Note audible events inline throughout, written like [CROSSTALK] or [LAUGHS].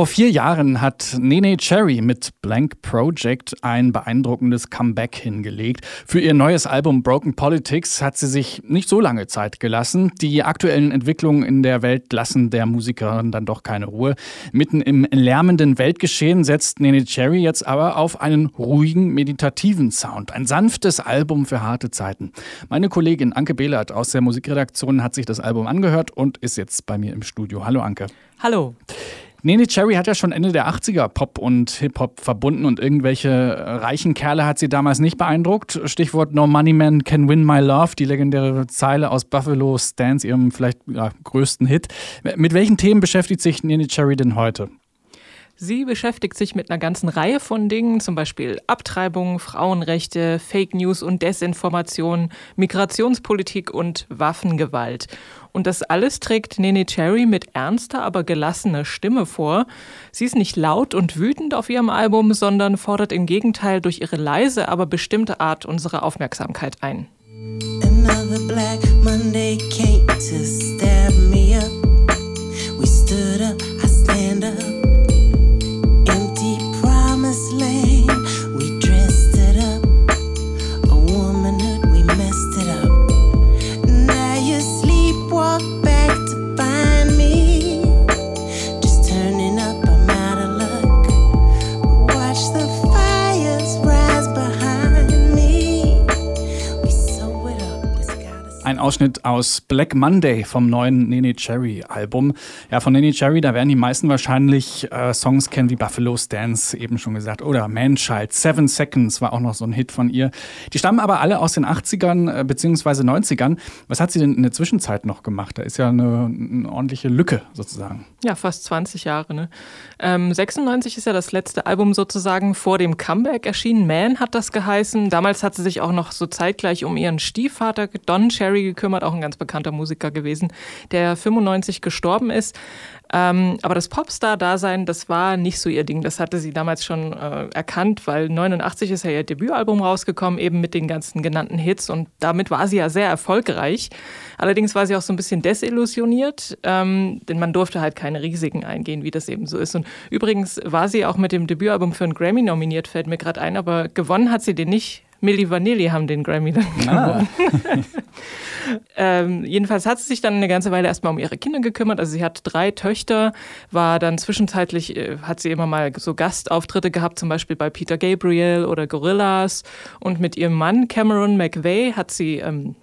Vor vier Jahren hat Nene Cherry mit Blank Project ein beeindruckendes Comeback hingelegt. Für ihr neues Album Broken Politics hat sie sich nicht so lange Zeit gelassen. Die aktuellen Entwicklungen in der Welt lassen der Musikerin dann doch keine Ruhe. Mitten im lärmenden Weltgeschehen setzt Nene Cherry jetzt aber auf einen ruhigen, meditativen Sound. Ein sanftes Album für harte Zeiten. Meine Kollegin Anke Behlert aus der Musikredaktion hat sich das Album angehört und ist jetzt bei mir im Studio. Hallo Anke. Hallo. Nene Cherry hat ja schon Ende der 80er Pop und Hip-Hop verbunden und irgendwelche äh, reichen Kerle hat sie damals nicht beeindruckt. Stichwort No Money Man Can Win My Love, die legendäre Zeile aus Buffalo Stance, ihrem vielleicht ja, größten Hit. Mit welchen Themen beschäftigt sich Nene Cherry denn heute? Sie beschäftigt sich mit einer ganzen Reihe von Dingen, zum Beispiel Abtreibung, Frauenrechte, Fake News und Desinformation, Migrationspolitik und Waffengewalt. Und das alles trägt Nene Cherry mit ernster, aber gelassener Stimme vor. Sie ist nicht laut und wütend auf ihrem Album, sondern fordert im Gegenteil durch ihre leise, aber bestimmte Art unsere Aufmerksamkeit ein. Another black Monday came to stab me up. We stood up, I stand up. Ausschnitt aus Black Monday vom neuen Nene Cherry Album. Ja, von Nene Cherry, da werden die meisten wahrscheinlich äh, Songs kennen wie Buffalo Stance, eben schon gesagt, oder Manchild, Seven Seconds war auch noch so ein Hit von ihr. Die stammen aber alle aus den 80ern äh, bzw. 90ern. Was hat sie denn in der Zwischenzeit noch gemacht? Da ist ja eine, eine ordentliche Lücke sozusagen. Ja, fast 20 Jahre. Ne? Ähm, 96 ist ja das letzte Album sozusagen vor dem Comeback erschienen. Man hat das geheißen. Damals hat sie sich auch noch so zeitgleich um ihren Stiefvater Don Cherry gekümmert, auch ein ganz bekannter Musiker gewesen, der 95 gestorben ist. Ähm, aber das Popstar-Dasein, das war nicht so ihr Ding. Das hatte sie damals schon äh, erkannt, weil 89 ist ja ihr Debütalbum rausgekommen, eben mit den ganzen genannten Hits und damit war sie ja sehr erfolgreich. Allerdings war sie auch so ein bisschen desillusioniert, ähm, denn man durfte halt keine Risiken eingehen, wie das eben so ist. Und übrigens war sie auch mit dem Debütalbum für einen Grammy nominiert, fällt mir gerade ein, aber gewonnen hat sie den nicht. Milli Vanilli haben den Grammy dann ah. gewonnen. [LAUGHS] ähm, jedenfalls hat sie sich dann eine ganze Weile erstmal um ihre Kinder gekümmert. Also sie hat drei Töchter, war dann zwischenzeitlich, äh, hat sie immer mal so Gastauftritte gehabt, zum Beispiel bei Peter Gabriel oder Gorillas. Und mit ihrem Mann Cameron McVeigh hat sie ähm,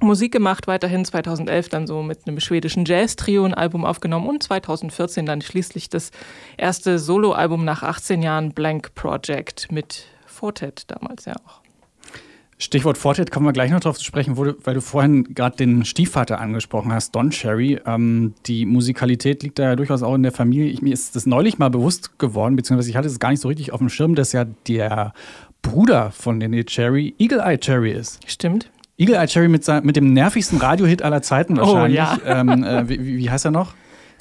Musik gemacht, weiterhin 2011 dann so mit einem schwedischen Jazz-Trio ein Album aufgenommen und 2014 dann schließlich das erste Soloalbum nach 18 Jahren Blank Project mit Fortet damals ja auch. Stichwort Fortet kommen wir gleich noch drauf zu sprechen, du, weil du vorhin gerade den Stiefvater angesprochen hast, Don Cherry. Ähm, die Musikalität liegt da ja durchaus auch in der Familie. Ich, mir ist das neulich mal bewusst geworden, beziehungsweise ich hatte es gar nicht so richtig auf dem Schirm, dass ja der Bruder von Nene Cherry Eagle Eye Cherry ist. Stimmt. Eagle Eye Cherry mit, mit dem nervigsten Radiohit aller Zeiten oh, wahrscheinlich. Oh, ja. ähm, äh, wie, wie heißt er noch?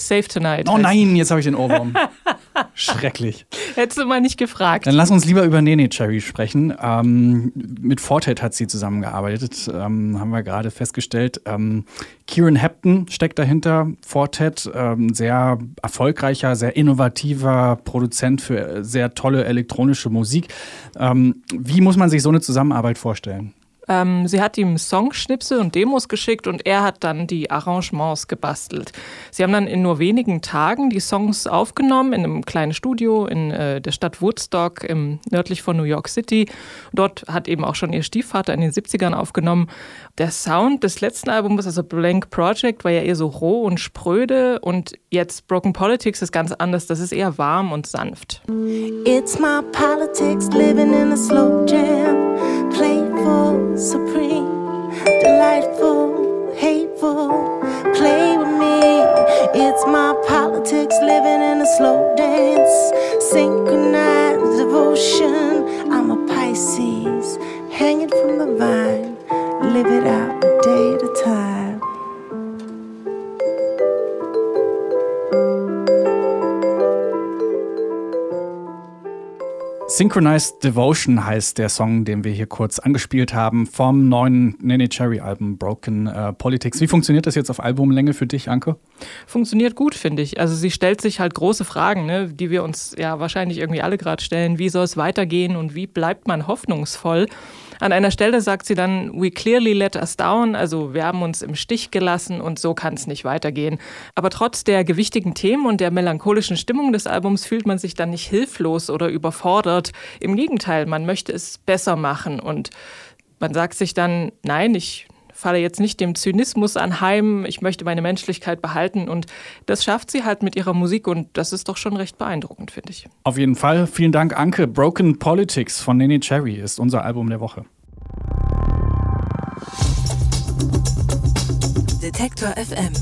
Safe Tonight. Oh nein, jetzt habe ich den Ohrwurm. [LAUGHS] Schrecklich. Hättest du mal nicht gefragt. Dann lass uns lieber über Nene Cherry sprechen. Ähm, mit Fortet hat sie zusammengearbeitet, ähm, haben wir gerade festgestellt. Ähm, Kieran Hepton steckt dahinter. Fortet, ähm, sehr erfolgreicher, sehr innovativer Produzent für sehr tolle elektronische Musik. Ähm, wie muss man sich so eine Zusammenarbeit vorstellen? Ähm, sie hat ihm Songschnipsel und Demos geschickt und er hat dann die Arrangements gebastelt. Sie haben dann in nur wenigen Tagen die Songs aufgenommen in einem kleinen Studio in äh, der Stadt Woodstock im, nördlich von New York City. Dort hat eben auch schon ihr Stiefvater in den 70ern aufgenommen. Der Sound des letzten Albums, also Blank Project, war ja eher so roh und spröde und jetzt Broken Politics ist ganz anders. Das ist eher warm und sanft. It's my politics living in a slow jam. Dance. Synchronized devotion. I'm a Pisces, hanging from the vine. Live it out day at a time. Synchronized Devotion heißt der Song, den wir hier kurz angespielt haben, vom neuen Nene Cherry Album Broken uh, Politics. Wie funktioniert das jetzt auf Albumlänge für dich, Anke? Funktioniert gut, finde ich. Also sie stellt sich halt große Fragen, ne, die wir uns ja wahrscheinlich irgendwie alle gerade stellen. Wie soll es weitergehen und wie bleibt man hoffnungsvoll? An einer Stelle sagt sie dann, we clearly let us down, also wir haben uns im Stich gelassen und so kann es nicht weitergehen. Aber trotz der gewichtigen Themen und der melancholischen Stimmung des Albums fühlt man sich dann nicht hilflos oder überfordert. Im Gegenteil, man möchte es besser machen und man sagt sich dann, nein, ich falle jetzt nicht dem Zynismus anheim, ich möchte meine Menschlichkeit behalten und das schafft sie halt mit ihrer Musik und das ist doch schon recht beeindruckend, finde ich. Auf jeden Fall. Vielen Dank, Anke. Broken Politics von Nene Cherry ist unser Album der Woche. Detektor FM.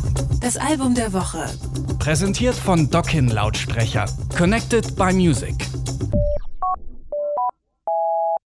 Das Album der Woche. Präsentiert von Dockin Lautsprecher. Connected by Music.